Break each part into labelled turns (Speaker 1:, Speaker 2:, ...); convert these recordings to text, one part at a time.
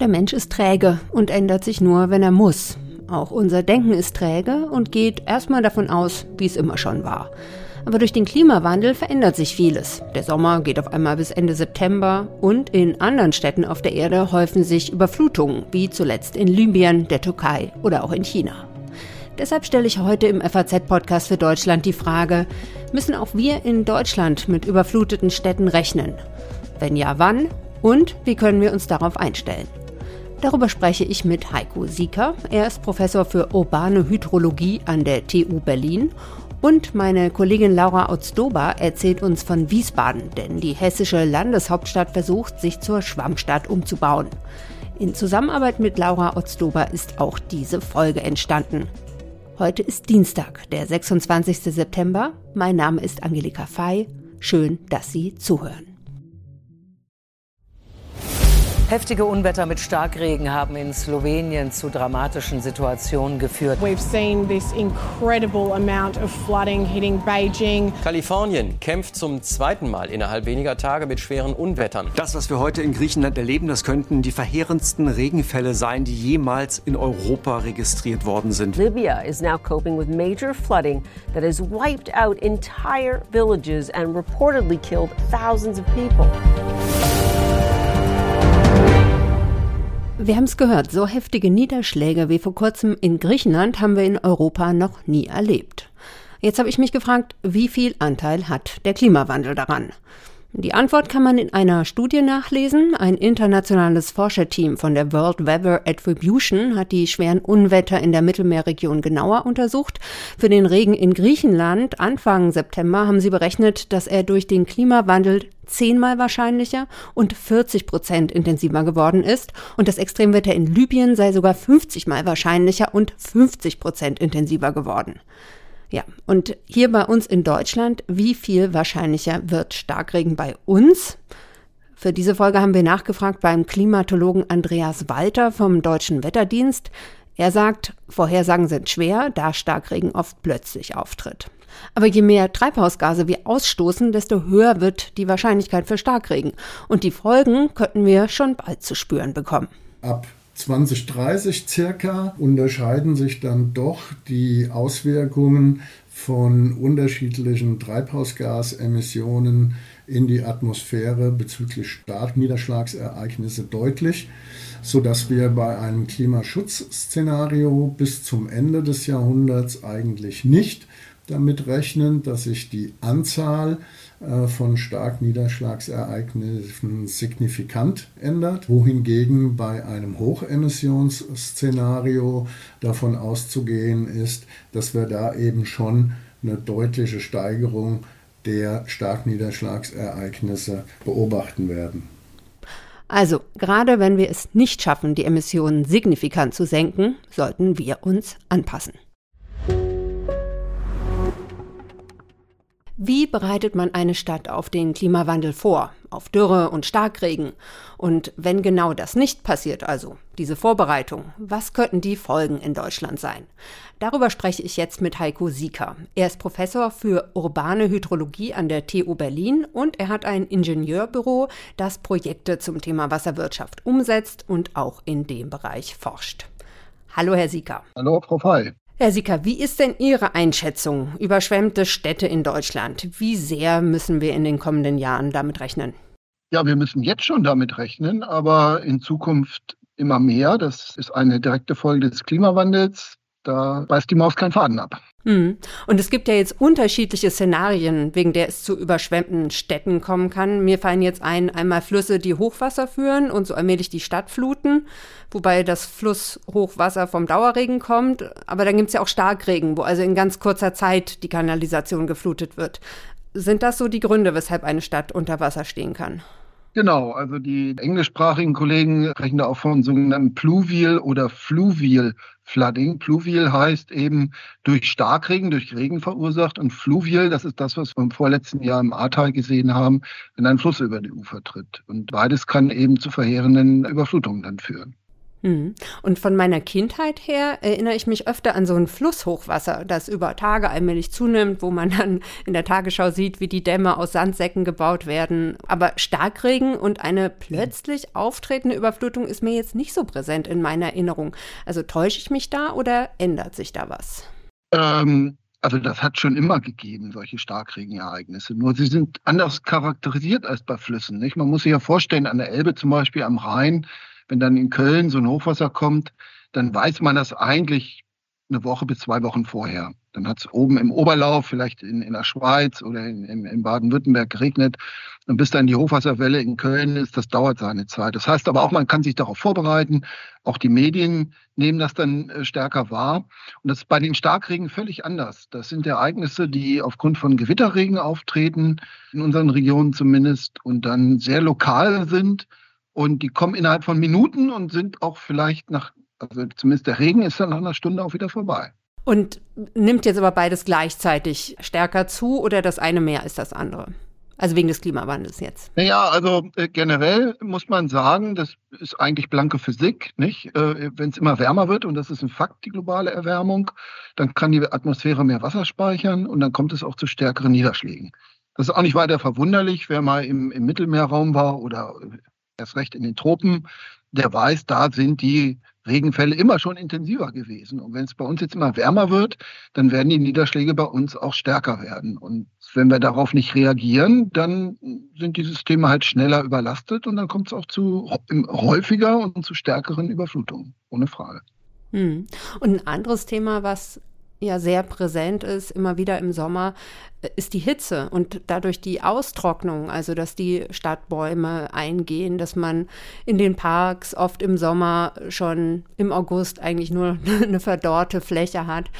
Speaker 1: Der Mensch ist träge und ändert sich nur, wenn er muss. Auch unser Denken ist träge und geht erstmal davon aus, wie es immer schon war. Aber durch den Klimawandel verändert sich vieles. Der Sommer geht auf einmal bis Ende September und in anderen Städten auf der Erde häufen sich Überflutungen, wie zuletzt in Libyen, der Türkei oder auch in China. Deshalb stelle ich heute im FAZ-Podcast für Deutschland die Frage, müssen auch wir in Deutschland mit überfluteten Städten rechnen? Wenn ja, wann? Und wie können wir uns darauf einstellen? Darüber spreche ich mit Heiko Sieker. Er ist Professor für urbane Hydrologie an der TU Berlin und meine Kollegin Laura Otzdober erzählt uns von Wiesbaden, denn die hessische Landeshauptstadt versucht, sich zur Schwammstadt umzubauen. In Zusammenarbeit mit Laura Otzdober ist auch diese Folge entstanden. Heute ist Dienstag, der 26. September. Mein Name ist Angelika Fey. Schön, dass Sie zuhören.
Speaker 2: Heftige Unwetter mit Starkregen haben in Slowenien zu dramatischen Situationen geführt.
Speaker 3: We've seen this incredible amount of flooding hitting Beijing.
Speaker 4: Kalifornien kämpft zum zweiten Mal innerhalb weniger Tage mit schweren Unwettern.
Speaker 5: Das, was wir heute in Griechenland erleben, das könnten die verheerendsten Regenfälle sein, die jemals in Europa registriert worden sind.
Speaker 6: Libya is now coping with major flooding that has wiped out entire villages and reportedly killed thousands of people.
Speaker 1: Wir haben es gehört, so heftige Niederschläge wie vor kurzem in Griechenland haben wir in Europa noch nie erlebt. Jetzt habe ich mich gefragt, wie viel Anteil hat der Klimawandel daran? Die Antwort kann man in einer Studie nachlesen. Ein internationales Forscherteam von der World Weather Attribution hat die schweren Unwetter in der Mittelmeerregion genauer untersucht. Für den Regen in Griechenland Anfang September haben sie berechnet, dass er durch den Klimawandel zehnmal wahrscheinlicher und 40 Prozent intensiver geworden ist und das Extremwetter in Libyen sei sogar 50 mal wahrscheinlicher und 50 Prozent intensiver geworden. Ja, und hier bei uns in Deutschland, wie viel wahrscheinlicher wird Starkregen bei uns? Für diese Folge haben wir nachgefragt beim Klimatologen Andreas Walter vom Deutschen Wetterdienst. Er sagt, Vorhersagen sind schwer, da Starkregen oft plötzlich auftritt. Aber je mehr Treibhausgase wir ausstoßen, desto höher wird die Wahrscheinlichkeit für Starkregen. Und die Folgen könnten wir schon bald zu spüren bekommen.
Speaker 7: Ab 2030 circa unterscheiden sich dann doch die Auswirkungen von unterschiedlichen Treibhausgasemissionen in die Atmosphäre bezüglich Starkniederschlagsereignisse deutlich, sodass wir bei einem Klimaschutzszenario bis zum Ende des Jahrhunderts eigentlich nicht damit rechnen, dass sich die Anzahl äh, von Starkniederschlagsereignissen signifikant ändert, wohingegen bei einem Hochemissionsszenario davon auszugehen ist, dass wir da eben schon eine deutliche Steigerung der Starkniederschlagsereignisse beobachten werden.
Speaker 1: Also, gerade wenn wir es nicht schaffen, die Emissionen signifikant zu senken, sollten wir uns anpassen. Wie bereitet man eine Stadt auf den Klimawandel vor? Auf Dürre und Starkregen? Und wenn genau das nicht passiert, also diese Vorbereitung, was könnten die Folgen in Deutschland sein? Darüber spreche ich jetzt mit Heiko Sieker. Er ist Professor für urbane Hydrologie an der TU Berlin und er hat ein Ingenieurbüro, das Projekte zum Thema Wasserwirtschaft umsetzt und auch in dem Bereich forscht. Hallo, Herr Sieker.
Speaker 8: Hallo, Frau Fey.
Speaker 1: Herr Sicker, wie ist denn Ihre Einschätzung? Überschwemmte Städte in Deutschland. Wie sehr müssen wir in den kommenden Jahren damit rechnen?
Speaker 8: Ja, wir müssen jetzt schon damit rechnen, aber in Zukunft immer mehr. Das ist eine direkte Folge des Klimawandels. Da beißt die Maus keinen Faden ab.
Speaker 1: Hm. Und es gibt ja jetzt unterschiedliche Szenarien, wegen der es zu überschwemmten Städten kommen kann. Mir fallen jetzt ein, einmal Flüsse, die Hochwasser führen und so allmählich die Stadt fluten, wobei das Flusshochwasser vom Dauerregen kommt. Aber dann gibt es ja auch Starkregen, wo also in ganz kurzer Zeit die Kanalisation geflutet wird. Sind das so die Gründe, weshalb eine Stadt unter Wasser stehen kann?
Speaker 8: Genau, also die englischsprachigen Kollegen sprechen da auch von sogenannten Pluvial oder Fluvial Flooding. Pluvial heißt eben durch Starkregen, durch Regen verursacht und Fluvial, das ist das, was wir im vorletzten Jahr im Ahrtal gesehen haben, wenn ein Fluss über die Ufer tritt. Und beides kann eben zu verheerenden Überflutungen dann führen.
Speaker 1: Mhm. Und von meiner Kindheit her erinnere ich mich öfter an so ein Flusshochwasser, das über Tage allmählich zunimmt, wo man dann in der Tagesschau sieht, wie die Dämme aus Sandsäcken gebaut werden. Aber Starkregen und eine plötzlich auftretende Überflutung ist mir jetzt nicht so präsent in meiner Erinnerung. Also täusche ich mich da oder ändert sich da was?
Speaker 8: Ähm, also das hat schon immer gegeben, solche Starkregenereignisse. Nur sie sind anders charakterisiert als bei Flüssen. Nicht? Man muss sich ja vorstellen, an der Elbe zum Beispiel am Rhein, wenn dann in Köln so ein Hochwasser kommt, dann weiß man das eigentlich eine Woche bis zwei Wochen vorher. Dann hat es oben im Oberlauf, vielleicht in, in der Schweiz oder in, in, in Baden-Württemberg geregnet. Und bis dann die Hochwasserwelle in Köln ist, das dauert seine Zeit. Das heißt aber auch, man kann sich darauf vorbereiten. Auch die Medien nehmen das dann äh, stärker wahr. Und das ist bei den Starkregen völlig anders. Das sind Ereignisse, die aufgrund von Gewitterregen auftreten, in unseren Regionen zumindest, und dann sehr lokal sind und die kommen innerhalb von Minuten und sind auch vielleicht nach, also zumindest der Regen ist dann nach einer Stunde auch wieder vorbei.
Speaker 1: Und nimmt jetzt aber beides gleichzeitig stärker zu oder das eine mehr als das andere? Also wegen des Klimawandels jetzt.
Speaker 8: Naja, also äh, generell muss man sagen, das ist eigentlich blanke Physik, nicht? Äh, Wenn es immer wärmer wird, und das ist ein Fakt, die globale Erwärmung, dann kann die Atmosphäre mehr Wasser speichern und dann kommt es auch zu stärkeren Niederschlägen. Das ist auch nicht weiter verwunderlich, wer mal im, im Mittelmeerraum war oder erst recht in den Tropen, der weiß, da sind die Regenfälle immer schon intensiver gewesen. Und wenn es bei uns jetzt immer wärmer wird, dann werden die Niederschläge bei uns auch stärker werden. Und wenn wir darauf nicht reagieren, dann sind die Systeme halt schneller überlastet und dann kommt es auch zu häufiger und zu stärkeren Überflutungen, ohne Frage.
Speaker 1: Hm. Und ein anderes Thema, was ja sehr präsent ist, immer wieder im Sommer, äh, ist die Hitze und dadurch die Austrocknung, also dass die Stadtbäume eingehen, dass man in den Parks oft im Sommer schon im August eigentlich nur eine verdorrte Fläche hat.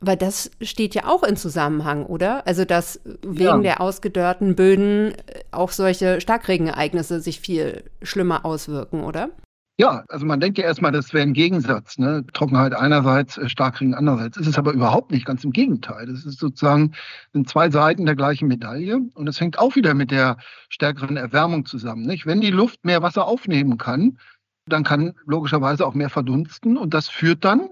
Speaker 1: Aber das steht ja auch in Zusammenhang, oder? Also, dass wegen ja. der ausgedörrten Böden auch solche Starkregenereignisse sich viel schlimmer auswirken, oder?
Speaker 8: Ja, also man denkt ja erstmal, das wäre ein Gegensatz. Ne? Trockenheit einerseits, äh, Starkregen andererseits. Ist es aber überhaupt nicht, ganz im Gegenteil. Das ist sozusagen sind zwei Seiten der gleichen Medaille. Und es hängt auch wieder mit der stärkeren Erwärmung zusammen. Nicht? Wenn die Luft mehr Wasser aufnehmen kann, dann kann logischerweise auch mehr verdunsten. Und das führt dann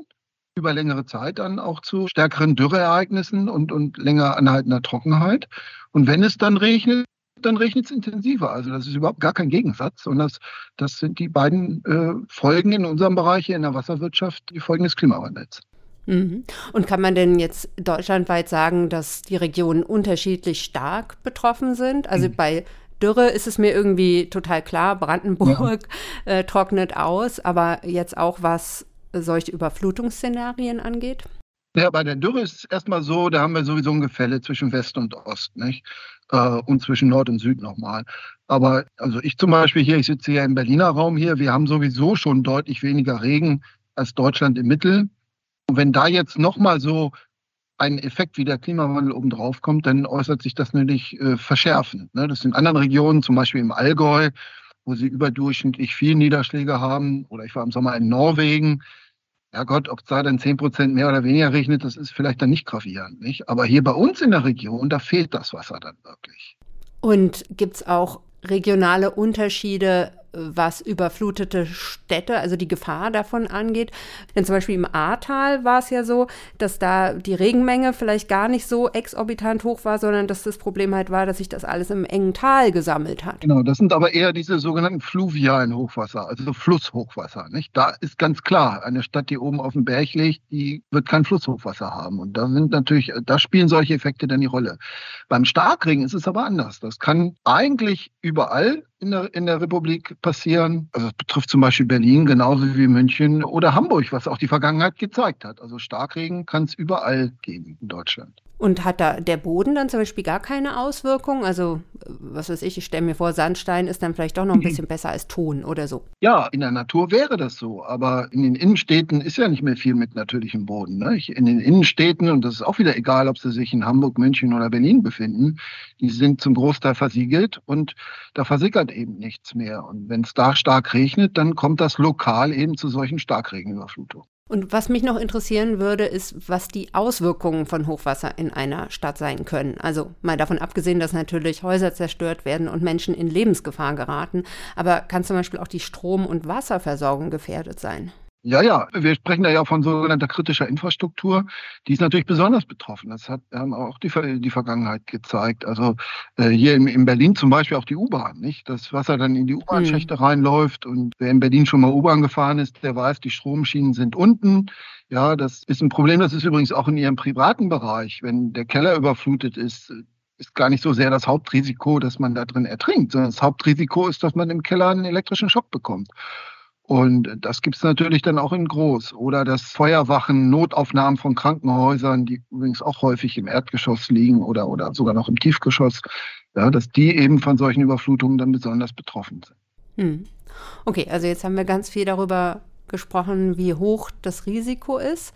Speaker 8: über längere Zeit dann auch zu stärkeren Dürreereignissen und, und länger anhaltender Trockenheit. Und wenn es dann regnet, dann regnet es intensiver. Also das ist überhaupt gar kein Gegensatz. Und das, das sind die beiden äh, Folgen in unserem Bereich hier in der Wasserwirtschaft, die Folgen des Klimawandels.
Speaker 1: Mhm. Und kann man denn jetzt deutschlandweit sagen, dass die Regionen unterschiedlich stark betroffen sind? Also mhm. bei Dürre ist es mir irgendwie total klar, Brandenburg ja. äh, trocknet aus, aber jetzt auch was solche Überflutungsszenarien angeht?
Speaker 8: Ja, bei der Dürre ist es erstmal so, da haben wir sowieso ein Gefälle zwischen West und Ost, nicht? Äh, und zwischen Nord und Süd nochmal. Aber also ich zum Beispiel hier, ich sitze hier im Berliner Raum hier, wir haben sowieso schon deutlich weniger Regen als Deutschland im Mittel. Und wenn da jetzt nochmal so ein Effekt wie der Klimawandel obendrauf kommt, dann äußert sich das natürlich äh, verschärfend. Ne? Das sind in anderen Regionen, zum Beispiel im Allgäu, wo sie überdurchschnittlich viel Niederschläge haben. Oder ich war im Sommer in Norwegen ja Gott, ob es da dann 10 Prozent mehr oder weniger regnet, das ist vielleicht dann nicht gravierend. Nicht? Aber hier bei uns in der Region, da fehlt das Wasser dann wirklich.
Speaker 1: Und gibt es auch regionale Unterschiede, was überflutete Städte, also die Gefahr davon angeht. Denn zum Beispiel im Ahrtal war es ja so, dass da die Regenmenge vielleicht gar nicht so exorbitant hoch war, sondern dass das Problem halt war, dass sich das alles im engen Tal gesammelt hat.
Speaker 8: Genau, das sind aber eher diese sogenannten fluvialen Hochwasser, also Flusshochwasser. Nicht? Da ist ganz klar, eine Stadt, die oben auf dem Berg liegt, die wird kein Flusshochwasser haben. Und da sind natürlich, da spielen solche Effekte dann die Rolle. Beim Starkregen ist es aber anders. Das kann eigentlich überall in der, in der Republik passieren. Also das betrifft zum Beispiel Berlin genauso wie München oder Hamburg, was auch die Vergangenheit gezeigt hat. Also Starkregen kann es überall geben in Deutschland.
Speaker 1: Und hat da der Boden dann zum Beispiel gar keine Auswirkung? Also, was weiß ich, ich stelle mir vor, Sandstein ist dann vielleicht doch noch ein bisschen besser als Ton oder so.
Speaker 8: Ja, in der Natur wäre das so. Aber in den Innenstädten ist ja nicht mehr viel mit natürlichem Boden. Ne? In den Innenstädten, und das ist auch wieder egal, ob sie sich in Hamburg, München oder Berlin befinden, die sind zum Großteil versiegelt und da versickert eben nichts mehr. Und wenn es da stark regnet, dann kommt das lokal eben zu solchen Starkregenüberflutungen.
Speaker 1: Und was mich noch interessieren würde, ist, was die Auswirkungen von Hochwasser in einer Stadt sein können. Also mal davon abgesehen, dass natürlich Häuser zerstört werden und Menschen in Lebensgefahr geraten, aber kann zum Beispiel auch die Strom- und Wasserversorgung gefährdet sein?
Speaker 8: Ja, ja, wir sprechen da ja von sogenannter kritischer Infrastruktur. Die ist natürlich besonders betroffen. Das hat haben auch die, die Vergangenheit gezeigt. Also äh, hier in, in Berlin zum Beispiel auch die U-Bahn, nicht? Das Wasser dann in die U-Bahn-Schächte mhm. reinläuft und wer in Berlin schon mal U-Bahn gefahren ist, der weiß, die Stromschienen sind unten. Ja, das ist ein Problem. Das ist übrigens auch in Ihrem privaten Bereich. Wenn der Keller überflutet ist, ist gar nicht so sehr das Hauptrisiko, dass man da drin ertrinkt, sondern das Hauptrisiko ist, dass man im Keller einen elektrischen Schock bekommt. Und das gibt es natürlich dann auch in groß. Oder das Feuerwachen, Notaufnahmen von Krankenhäusern, die übrigens auch häufig im Erdgeschoss liegen oder, oder sogar noch im Tiefgeschoss, ja, dass die eben von solchen Überflutungen dann besonders betroffen sind.
Speaker 1: Hm. Okay, also jetzt haben wir ganz viel darüber gesprochen, wie hoch das Risiko ist.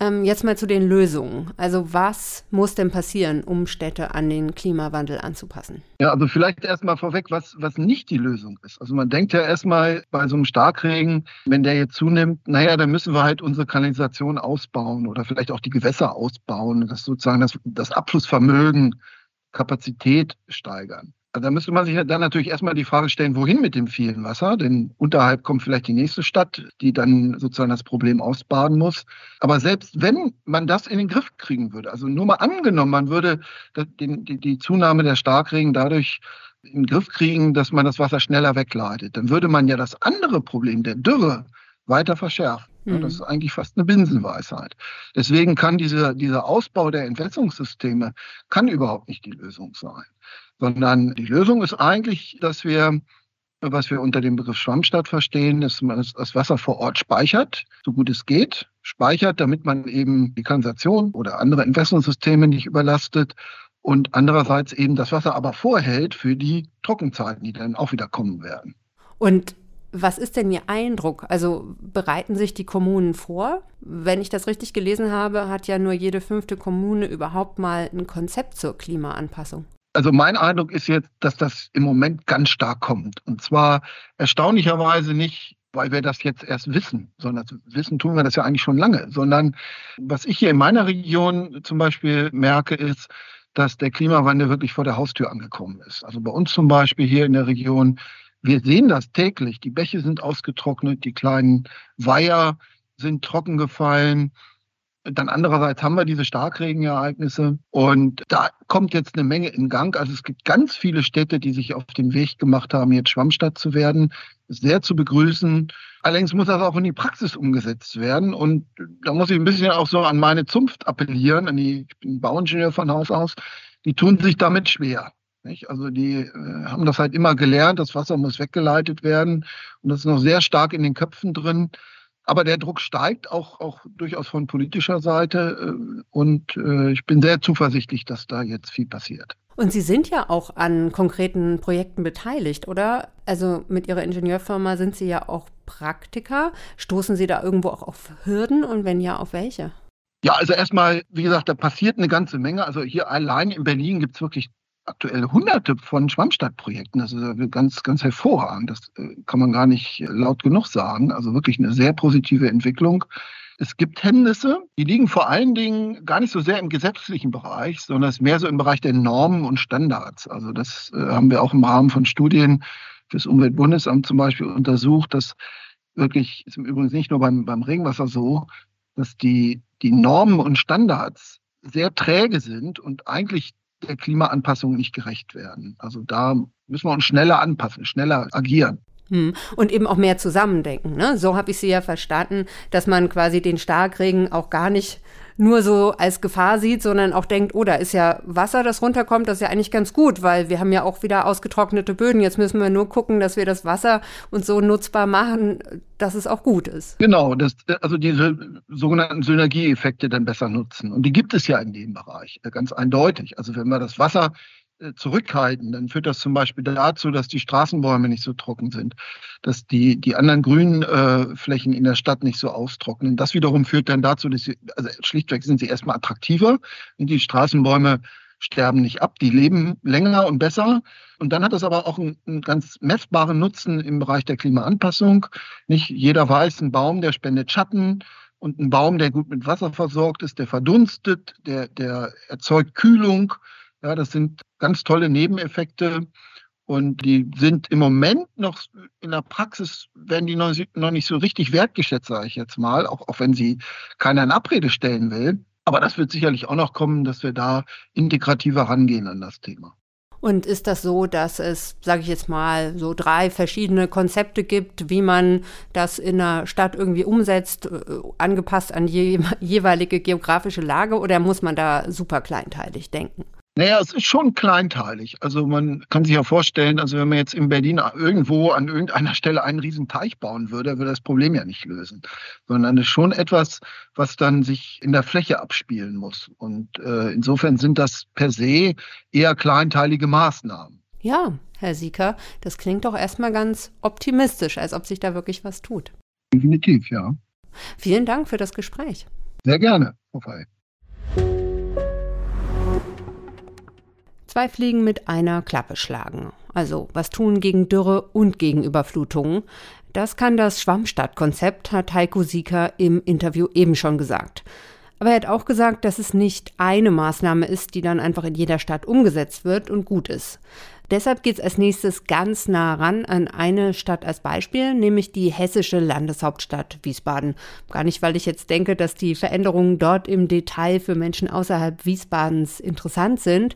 Speaker 1: Ähm, jetzt mal zu den Lösungen. Also was muss denn passieren, um Städte an den Klimawandel anzupassen?
Speaker 8: Ja, also vielleicht erstmal vorweg, was, was nicht die Lösung ist. Also man denkt ja erstmal bei so einem Starkregen, wenn der jetzt zunimmt, naja, dann müssen wir halt unsere Kanalisation ausbauen oder vielleicht auch die Gewässer ausbauen, das sozusagen das, das Abflussvermögen, Kapazität steigern. Also da müsste man sich dann natürlich erstmal die Frage stellen, wohin mit dem vielen Wasser? Denn unterhalb kommt vielleicht die nächste Stadt, die dann sozusagen das Problem ausbaden muss. Aber selbst wenn man das in den Griff kriegen würde, also nur mal angenommen, man würde die, die, die Zunahme der Starkregen dadurch in den Griff kriegen, dass man das Wasser schneller wegleitet, dann würde man ja das andere Problem der Dürre weiter verschärfen. Ja, das ist mhm. eigentlich fast eine Binsenweisheit. Deswegen kann dieser, dieser Ausbau der Entwässerungssysteme kann überhaupt nicht die Lösung sein sondern die Lösung ist eigentlich, dass wir, was wir unter dem Begriff Schwammstadt verstehen, dass man das Wasser vor Ort speichert, so gut es geht, speichert, damit man eben die Kanalisation oder andere Entwässerungssysteme nicht überlastet und andererseits eben das Wasser aber vorhält für die Trockenzeiten, die dann auch wieder kommen werden.
Speaker 1: Und was ist denn Ihr Eindruck? Also bereiten sich die Kommunen vor? Wenn ich das richtig gelesen habe, hat ja nur jede fünfte Kommune überhaupt mal ein Konzept zur Klimaanpassung.
Speaker 8: Also mein Eindruck ist jetzt, dass das im Moment ganz stark kommt. Und zwar erstaunlicherweise nicht, weil wir das jetzt erst wissen, sondern wissen tun wir das ja eigentlich schon lange, sondern was ich hier in meiner Region zum Beispiel merke, ist, dass der Klimawandel wirklich vor der Haustür angekommen ist. Also bei uns zum Beispiel hier in der Region, wir sehen das täglich. Die Bäche sind ausgetrocknet, die kleinen Weiher sind trocken gefallen. Dann andererseits haben wir diese Starkregenereignisse und da kommt jetzt eine Menge in Gang. Also es gibt ganz viele Städte, die sich auf den Weg gemacht haben, jetzt Schwammstadt zu werden. Sehr zu begrüßen. Allerdings muss das auch in die Praxis umgesetzt werden. Und da muss ich ein bisschen auch so an meine Zunft appellieren. An die, ich bin Bauingenieur von Haus aus. Die tun sich damit schwer. Nicht? Also die äh, haben das halt immer gelernt, das Wasser muss weggeleitet werden. Und das ist noch sehr stark in den Köpfen drin. Aber der Druck steigt auch, auch durchaus von politischer Seite. Äh, und äh, ich bin sehr zuversichtlich, dass da jetzt viel passiert.
Speaker 1: Und Sie sind ja auch an konkreten Projekten beteiligt, oder? Also mit Ihrer Ingenieurfirma sind Sie ja auch Praktiker. Stoßen Sie da irgendwo auch auf Hürden und wenn ja, auf welche?
Speaker 8: Ja, also erstmal, wie gesagt, da passiert eine ganze Menge. Also hier allein in Berlin gibt es wirklich aktuell hunderte von Schwammstadtprojekten. Das ist ganz, ganz hervorragend. Das äh, kann man gar nicht laut genug sagen. Also wirklich eine sehr positive Entwicklung. Es gibt Hemmnisse, die liegen vor allen Dingen gar nicht so sehr im gesetzlichen Bereich, sondern es mehr so im Bereich der Normen und Standards. Also das äh, haben wir auch im Rahmen von Studien fürs Umweltbundesamt zum Beispiel untersucht, dass wirklich, ist im Übrigen nicht nur beim, beim Regenwasser so, dass die, die Normen und Standards sehr träge sind und eigentlich der Klimaanpassung nicht gerecht werden. Also da müssen wir uns schneller anpassen, schneller agieren.
Speaker 1: Hm. Und eben auch mehr zusammendenken. Ne? So habe ich Sie ja verstanden, dass man quasi den Starkregen auch gar nicht nur so als Gefahr sieht, sondern auch denkt, oh, da ist ja Wasser, das runterkommt, das ist ja eigentlich ganz gut, weil wir haben ja auch wieder ausgetrocknete Böden. Jetzt müssen wir nur gucken, dass wir das Wasser uns so nutzbar machen, dass es auch gut ist.
Speaker 8: Genau, das, also diese sogenannten Synergieeffekte dann besser nutzen. Und die gibt es ja in dem Bereich, äh, ganz eindeutig. Also wenn wir das Wasser zurückhalten, dann führt das zum Beispiel dazu, dass die Straßenbäume nicht so trocken sind, dass die, die anderen grünen äh, Flächen in der Stadt nicht so austrocknen. Das wiederum führt dann dazu, dass sie, also schlichtweg sind sie erstmal attraktiver. Die Straßenbäume sterben nicht ab, die leben länger und besser. Und dann hat das aber auch einen, einen ganz messbaren Nutzen im Bereich der Klimaanpassung. Nicht jeder weiß, ein Baum, der spendet Schatten, Und ein Baum, der gut mit Wasser versorgt ist, der verdunstet, der, der erzeugt Kühlung. Ja, das sind ganz tolle Nebeneffekte. Und die sind im Moment noch in der Praxis, werden die noch, nicht so richtig wertgeschätzt, sage ich jetzt mal, auch, auch wenn sie keiner in Abrede stellen will. Aber das wird sicherlich auch noch kommen, dass wir da integrativer rangehen an das Thema.
Speaker 1: Und ist das so, dass es, sage ich jetzt mal, so drei verschiedene Konzepte gibt, wie man das in einer Stadt irgendwie umsetzt, äh, angepasst an die jeweilige geografische Lage, oder muss man da super kleinteilig denken?
Speaker 8: Naja, es ist schon kleinteilig. Also man kann sich ja vorstellen, also wenn man jetzt in Berlin irgendwo an irgendeiner Stelle einen riesen Teich bauen würde, würde das Problem ja nicht lösen. Sondern es ist schon etwas, was dann sich in der Fläche abspielen muss. Und äh, insofern sind das per se eher kleinteilige Maßnahmen.
Speaker 1: Ja, Herr Sieker, das klingt doch erstmal ganz optimistisch, als ob sich da wirklich was tut.
Speaker 8: Definitiv, ja.
Speaker 1: Vielen Dank für das Gespräch.
Speaker 8: Sehr gerne, Frau Fey.
Speaker 1: Zwei Fliegen mit einer Klappe schlagen. Also was tun gegen Dürre und gegen Überflutungen. Das kann das Schwammstadtkonzept, hat Heiko Sieker im Interview eben schon gesagt. Aber er hat auch gesagt, dass es nicht eine Maßnahme ist, die dann einfach in jeder Stadt umgesetzt wird und gut ist. Deshalb geht es als nächstes ganz nah ran an eine Stadt als Beispiel, nämlich die hessische Landeshauptstadt Wiesbaden. Gar nicht, weil ich jetzt denke, dass die Veränderungen dort im Detail für Menschen außerhalb Wiesbadens interessant sind,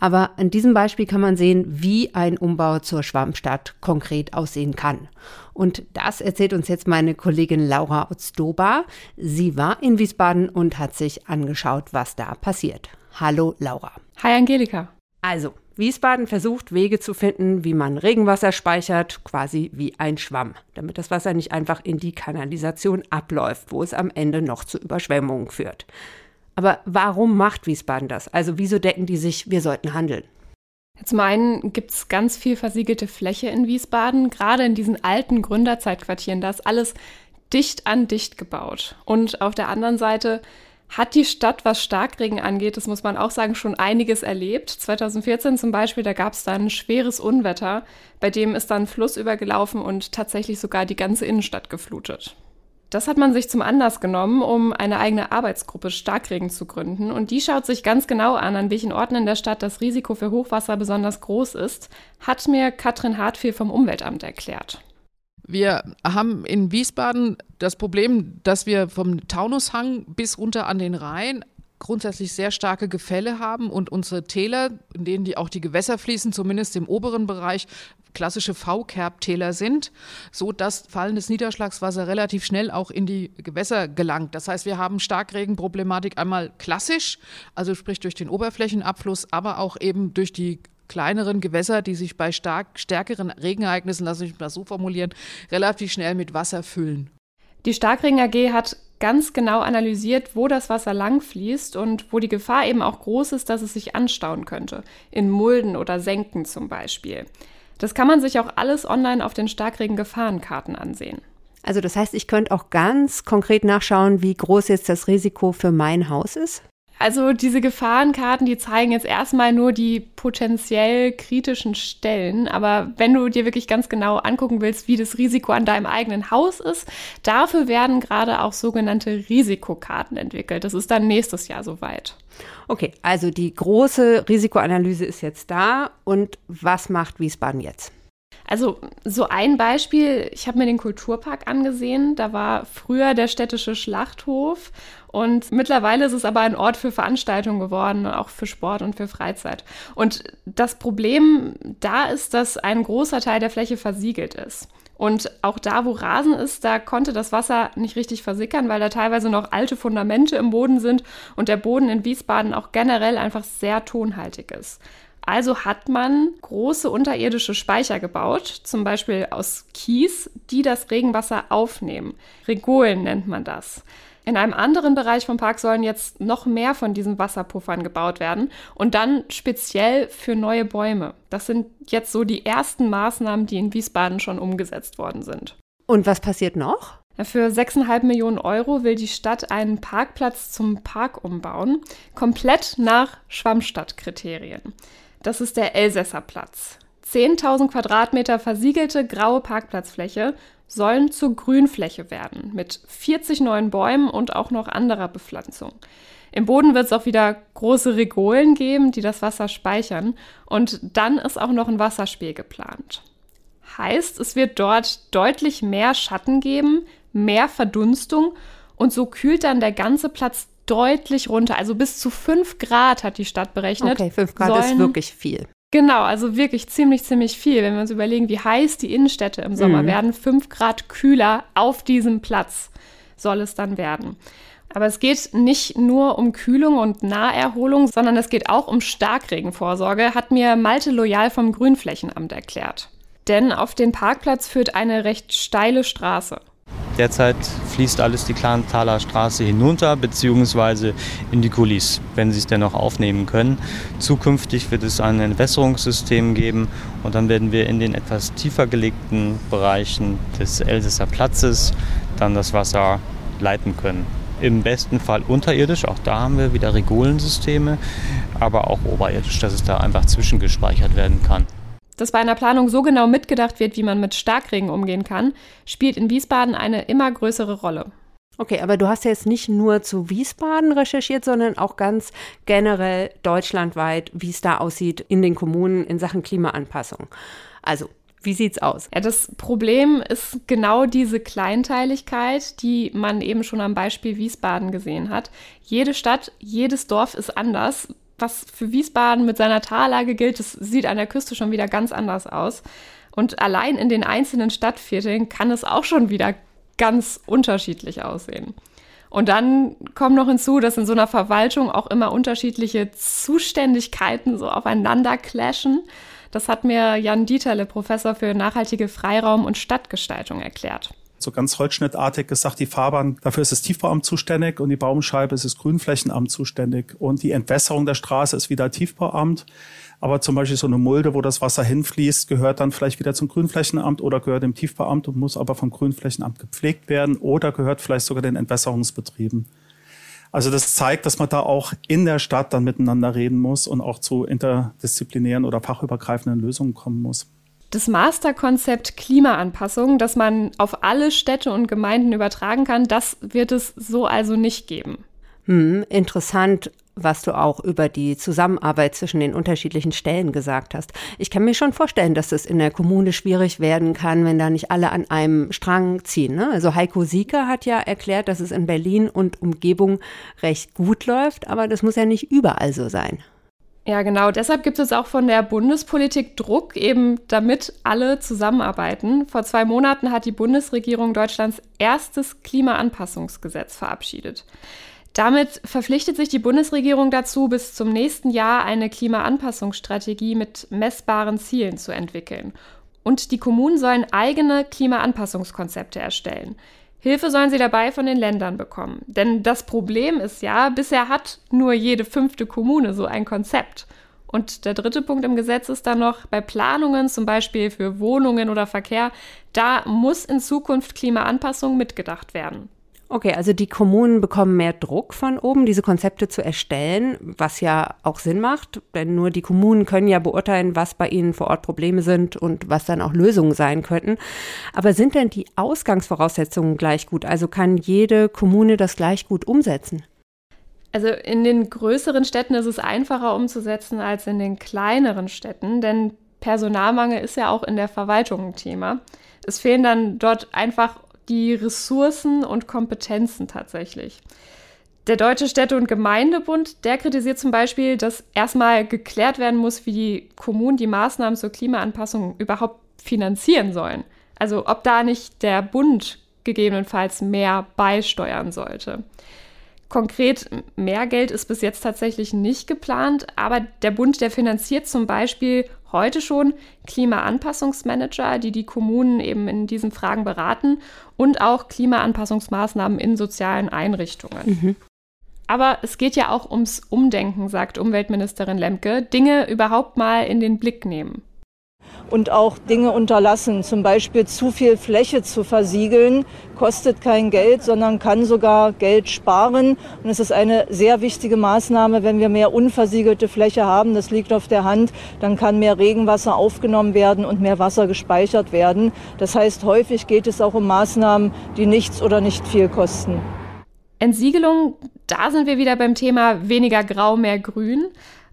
Speaker 1: aber an diesem Beispiel kann man sehen, wie ein Umbau zur Schwammstadt konkret aussehen kann. Und das erzählt uns jetzt meine Kollegin Laura Otzdoba. Sie war in Wiesbaden und hat sich angeschaut, was da passiert. Hallo Laura.
Speaker 9: Hi Angelika.
Speaker 1: Also, Wiesbaden versucht Wege zu finden, wie man Regenwasser speichert, quasi wie ein Schwamm, damit das Wasser nicht einfach in die Kanalisation abläuft, wo es am Ende noch zu Überschwemmungen führt. Aber warum macht Wiesbaden das? Also wieso decken die sich, wir sollten handeln?
Speaker 9: Zum einen gibt es ganz viel versiegelte Fläche in Wiesbaden, gerade in diesen alten Gründerzeitquartieren. Da ist alles dicht an dicht gebaut. Und auf der anderen Seite hat die Stadt, was Starkregen angeht, das muss man auch sagen, schon einiges erlebt. 2014 zum Beispiel, da gab es dann ein schweres Unwetter, bei dem ist dann ein Fluss übergelaufen und tatsächlich sogar die ganze Innenstadt geflutet. Das hat man sich zum Anlass genommen, um eine eigene Arbeitsgruppe Starkregen zu gründen. Und die schaut sich ganz genau an, an welchen Orten in der Stadt das Risiko für Hochwasser besonders groß ist, hat mir Katrin Hartfehl vom Umweltamt erklärt.
Speaker 10: Wir haben in Wiesbaden das Problem, dass wir vom Taunushang bis runter an den Rhein grundsätzlich sehr starke Gefälle haben und unsere Täler, in denen die auch die Gewässer fließen, zumindest im oberen Bereich, klassische V-Kerbtäler sind, so dass fallendes Niederschlagswasser relativ schnell auch in die Gewässer gelangt. Das heißt, wir haben Starkregenproblematik einmal klassisch, also sprich durch den Oberflächenabfluss, aber auch eben durch die kleineren Gewässer, die sich bei stark, stärkeren Regenereignissen, lasse ich mal so formulieren, relativ schnell mit Wasser füllen.
Speaker 9: Die Starkregen AG hat ganz genau analysiert, wo das Wasser lang fließt und wo die Gefahr eben auch groß ist, dass es sich anstauen könnte. In Mulden oder Senken zum Beispiel. Das kann man sich auch alles online auf den Starkregen-Gefahrenkarten ansehen.
Speaker 1: Also das heißt, ich könnte auch ganz konkret nachschauen, wie groß jetzt das Risiko für mein Haus ist?
Speaker 9: Also diese Gefahrenkarten, die zeigen jetzt erstmal nur die potenziell kritischen Stellen. Aber wenn du dir wirklich ganz genau angucken willst, wie das Risiko an deinem eigenen Haus ist, dafür werden gerade auch sogenannte Risikokarten entwickelt. Das ist dann nächstes Jahr soweit.
Speaker 1: Okay, also die große Risikoanalyse ist jetzt da. Und was macht Wiesbaden jetzt?
Speaker 9: Also so ein Beispiel, ich habe mir den Kulturpark angesehen, da war früher der städtische Schlachthof und mittlerweile ist es aber ein Ort für Veranstaltungen geworden, auch für Sport und für Freizeit. Und das Problem da ist, dass ein großer Teil der Fläche versiegelt ist. Und auch da, wo Rasen ist, da konnte das Wasser nicht richtig versickern, weil da teilweise noch alte Fundamente im Boden sind und der Boden in Wiesbaden auch generell einfach sehr tonhaltig ist. Also hat man große unterirdische Speicher gebaut, zum Beispiel aus Kies, die das Regenwasser aufnehmen. Regolen nennt man das. In einem anderen Bereich vom Park sollen jetzt noch mehr von diesen Wasserpuffern gebaut werden und dann speziell für neue Bäume. Das sind jetzt so die ersten Maßnahmen, die in Wiesbaden schon umgesetzt worden sind.
Speaker 1: Und was passiert noch?
Speaker 9: Für 6,5 Millionen Euro will die Stadt einen Parkplatz zum Park umbauen, komplett nach Schwammstadtkriterien. Das ist der Elsässer Platz. 10.000 Quadratmeter versiegelte graue Parkplatzfläche sollen zur Grünfläche werden mit 40 neuen Bäumen und auch noch anderer Bepflanzung. Im Boden wird es auch wieder große Regolen geben, die das Wasser speichern. Und dann ist auch noch ein Wasserspiel geplant. Heißt, es wird dort deutlich mehr Schatten geben, mehr Verdunstung und so kühlt dann der ganze Platz deutlich runter. Also bis zu 5 Grad hat die Stadt berechnet.
Speaker 1: Okay, 5 Grad ist wirklich viel.
Speaker 9: Genau, also wirklich ziemlich, ziemlich viel. Wenn wir uns überlegen, wie heiß die Innenstädte im Sommer mhm. werden, 5 Grad kühler auf diesem Platz soll es dann werden. Aber es geht nicht nur um Kühlung und Naherholung, sondern es geht auch um Starkregenvorsorge, hat mir Malte Loyal vom Grünflächenamt erklärt. Denn auf den Parkplatz führt eine recht steile Straße.
Speaker 11: Derzeit fließt alles die Klanthaler Straße hinunter bzw. in die Coulis, wenn Sie es denn noch aufnehmen können. Zukünftig wird es ein Entwässerungssystem geben und dann werden wir in den etwas tiefer gelegten Bereichen des Elsässer Platzes dann das Wasser leiten können. Im besten Fall unterirdisch, auch da haben wir wieder Regulensysteme, aber auch oberirdisch, dass es da einfach zwischengespeichert werden kann.
Speaker 9: Dass bei einer Planung so genau mitgedacht wird, wie man mit Starkregen umgehen kann, spielt in Wiesbaden eine immer größere Rolle.
Speaker 1: Okay, aber du hast ja jetzt nicht nur zu Wiesbaden recherchiert, sondern auch ganz generell deutschlandweit, wie es da aussieht in den Kommunen in Sachen Klimaanpassung. Also, wie sieht's aus?
Speaker 9: Ja, das Problem ist genau diese Kleinteiligkeit, die man eben schon am Beispiel Wiesbaden gesehen hat. Jede Stadt, jedes Dorf ist anders was für Wiesbaden mit seiner Tallage gilt, das sieht an der Küste schon wieder ganz anders aus. Und allein in den einzelnen Stadtvierteln kann es auch schon wieder ganz unterschiedlich aussehen. Und dann kommt noch hinzu, dass in so einer Verwaltung auch immer unterschiedliche Zuständigkeiten so aufeinander clashen. Das hat mir Jan Dieterle, Professor für nachhaltige Freiraum- und Stadtgestaltung, erklärt
Speaker 12: so ganz holzschnittartig gesagt, die Fahrbahn, dafür ist das Tiefbauamt zuständig und die Baumscheibe ist das Grünflächenamt zuständig. Und die Entwässerung der Straße ist wieder Tiefbauamt. Aber zum Beispiel so eine Mulde, wo das Wasser hinfließt, gehört dann vielleicht wieder zum Grünflächenamt oder gehört dem Tiefbauamt und muss aber vom Grünflächenamt gepflegt werden oder gehört vielleicht sogar den Entwässerungsbetrieben. Also das zeigt, dass man da auch in der Stadt dann miteinander reden muss und auch zu interdisziplinären oder fachübergreifenden Lösungen kommen muss.
Speaker 9: Das Masterkonzept Klimaanpassung, das man auf alle Städte und Gemeinden übertragen kann, das wird es so also nicht geben.
Speaker 1: Hm, interessant, was du auch über die Zusammenarbeit zwischen den unterschiedlichen Stellen gesagt hast. Ich kann mir schon vorstellen, dass es in der Kommune schwierig werden kann, wenn da nicht alle an einem Strang ziehen. Ne? Also Heiko Sieker hat ja erklärt, dass es in Berlin und Umgebung recht gut läuft, aber das muss ja nicht überall so sein.
Speaker 9: Ja, genau. Deshalb gibt es auch von der Bundespolitik Druck, eben damit alle zusammenarbeiten. Vor zwei Monaten hat die Bundesregierung Deutschlands erstes Klimaanpassungsgesetz verabschiedet. Damit verpflichtet sich die Bundesregierung dazu, bis zum nächsten Jahr eine Klimaanpassungsstrategie mit messbaren Zielen zu entwickeln. Und die Kommunen sollen eigene Klimaanpassungskonzepte erstellen. Hilfe sollen sie dabei von den Ländern bekommen. Denn das Problem ist ja, bisher hat nur jede fünfte Kommune so ein Konzept. Und der dritte Punkt im Gesetz ist dann noch, bei Planungen, zum Beispiel für Wohnungen oder Verkehr, da muss in Zukunft Klimaanpassung mitgedacht werden.
Speaker 1: Okay, also die Kommunen bekommen mehr Druck von oben, diese Konzepte zu erstellen, was ja auch Sinn macht, denn nur die Kommunen können ja beurteilen, was bei ihnen vor Ort Probleme sind und was dann auch Lösungen sein könnten. Aber sind denn die Ausgangsvoraussetzungen gleich gut? Also kann jede Kommune das gleich gut umsetzen?
Speaker 9: Also in den größeren Städten ist es einfacher umzusetzen als in den kleineren Städten, denn Personalmangel ist ja auch in der Verwaltung ein Thema. Es fehlen dann dort einfach die Ressourcen und Kompetenzen tatsächlich. Der Deutsche Städte- und Gemeindebund, der kritisiert zum Beispiel, dass erstmal geklärt werden muss, wie die Kommunen die Maßnahmen zur Klimaanpassung überhaupt finanzieren sollen. Also ob da nicht der Bund gegebenenfalls mehr beisteuern sollte. Konkret mehr Geld ist bis jetzt tatsächlich nicht geplant, aber der Bund, der finanziert zum Beispiel heute schon Klimaanpassungsmanager, die die Kommunen eben in diesen Fragen beraten und auch Klimaanpassungsmaßnahmen in sozialen Einrichtungen. Mhm. Aber es geht ja auch ums Umdenken, sagt Umweltministerin Lemke, Dinge überhaupt mal in den Blick nehmen.
Speaker 13: Und auch Dinge unterlassen. Zum Beispiel zu viel Fläche zu versiegeln, kostet kein Geld, sondern kann sogar Geld sparen. Und es ist eine sehr wichtige Maßnahme, wenn wir mehr unversiegelte Fläche haben. Das liegt auf der Hand. Dann kann mehr Regenwasser aufgenommen werden und mehr Wasser gespeichert werden. Das heißt, häufig geht es auch um Maßnahmen, die nichts oder nicht viel kosten.
Speaker 9: Entsiegelung, da sind wir wieder beim Thema weniger grau, mehr grün.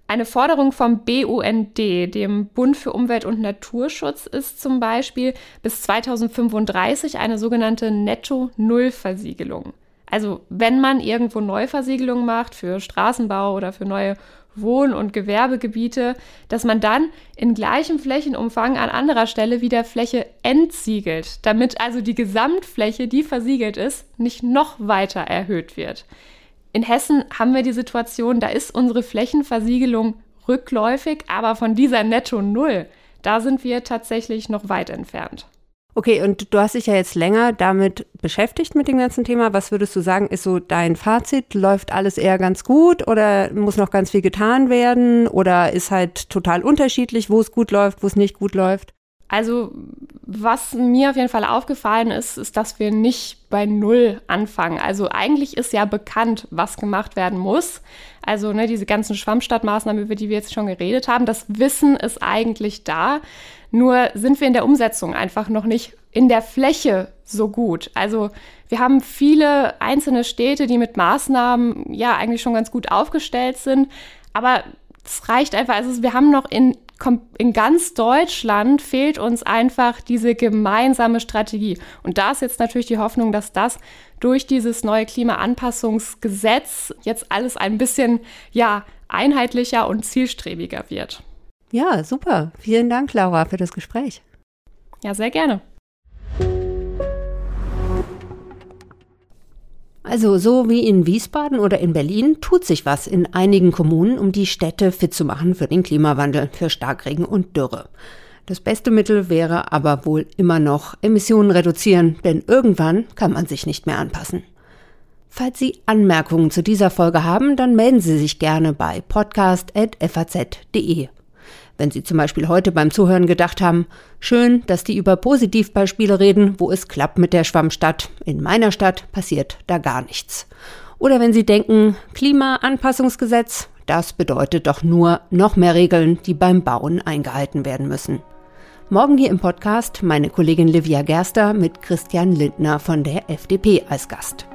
Speaker 9: Eine Forderung vom BUND, dem Bund für Umwelt und Naturschutz, ist zum Beispiel bis 2035 eine sogenannte Netto-Null-Versiegelung. Also wenn man irgendwo Neuversiegelung macht für Straßenbau oder für neue Wohn- und Gewerbegebiete, dass man dann in gleichem Flächenumfang an anderer Stelle wieder Fläche entsiegelt, damit also die Gesamtfläche, die versiegelt ist, nicht noch weiter erhöht wird. In Hessen haben wir die Situation, da ist unsere Flächenversiegelung rückläufig, aber von dieser Netto Null, da sind wir tatsächlich noch weit entfernt.
Speaker 1: Okay, und du hast dich ja jetzt länger damit beschäftigt mit dem ganzen Thema. Was würdest du sagen, ist so dein Fazit? Läuft alles eher ganz gut oder muss noch ganz viel getan werden oder ist halt total unterschiedlich, wo es gut läuft, wo es nicht gut läuft?
Speaker 9: Also, was mir auf jeden Fall aufgefallen ist, ist, dass wir nicht bei Null anfangen. Also eigentlich ist ja bekannt, was gemacht werden muss. Also ne, diese ganzen Schwammstadtmaßnahmen, über die wir jetzt schon geredet haben, das Wissen ist eigentlich da. Nur sind wir in der Umsetzung einfach noch nicht in der Fläche so gut. Also wir haben viele einzelne Städte, die mit Maßnahmen ja eigentlich schon ganz gut aufgestellt sind. Aber es reicht einfach. Also wir haben noch in in ganz Deutschland fehlt uns einfach diese gemeinsame Strategie. Und da ist jetzt natürlich die Hoffnung, dass das durch dieses neue Klimaanpassungsgesetz jetzt alles ein bisschen, ja, einheitlicher und zielstrebiger wird.
Speaker 1: Ja, super. Vielen Dank, Laura, für das Gespräch.
Speaker 9: Ja, sehr gerne.
Speaker 1: Also so wie in Wiesbaden oder in Berlin tut sich was in einigen Kommunen, um die Städte fit zu machen für den Klimawandel, für Starkregen und Dürre. Das beste Mittel wäre aber wohl immer noch Emissionen reduzieren, denn irgendwann kann man sich nicht mehr anpassen. Falls Sie Anmerkungen zu dieser Folge haben, dann melden Sie sich gerne bei podcast.faz.de. Wenn Sie zum Beispiel heute beim Zuhören gedacht haben, schön, dass die über Positivbeispiele reden, wo es klappt mit der Schwammstadt. In meiner Stadt passiert da gar nichts. Oder wenn Sie denken, Klimaanpassungsgesetz, das bedeutet doch nur noch mehr Regeln, die beim Bauen eingehalten werden müssen. Morgen hier im Podcast meine Kollegin Livia Gerster mit Christian Lindner von der FDP als Gast.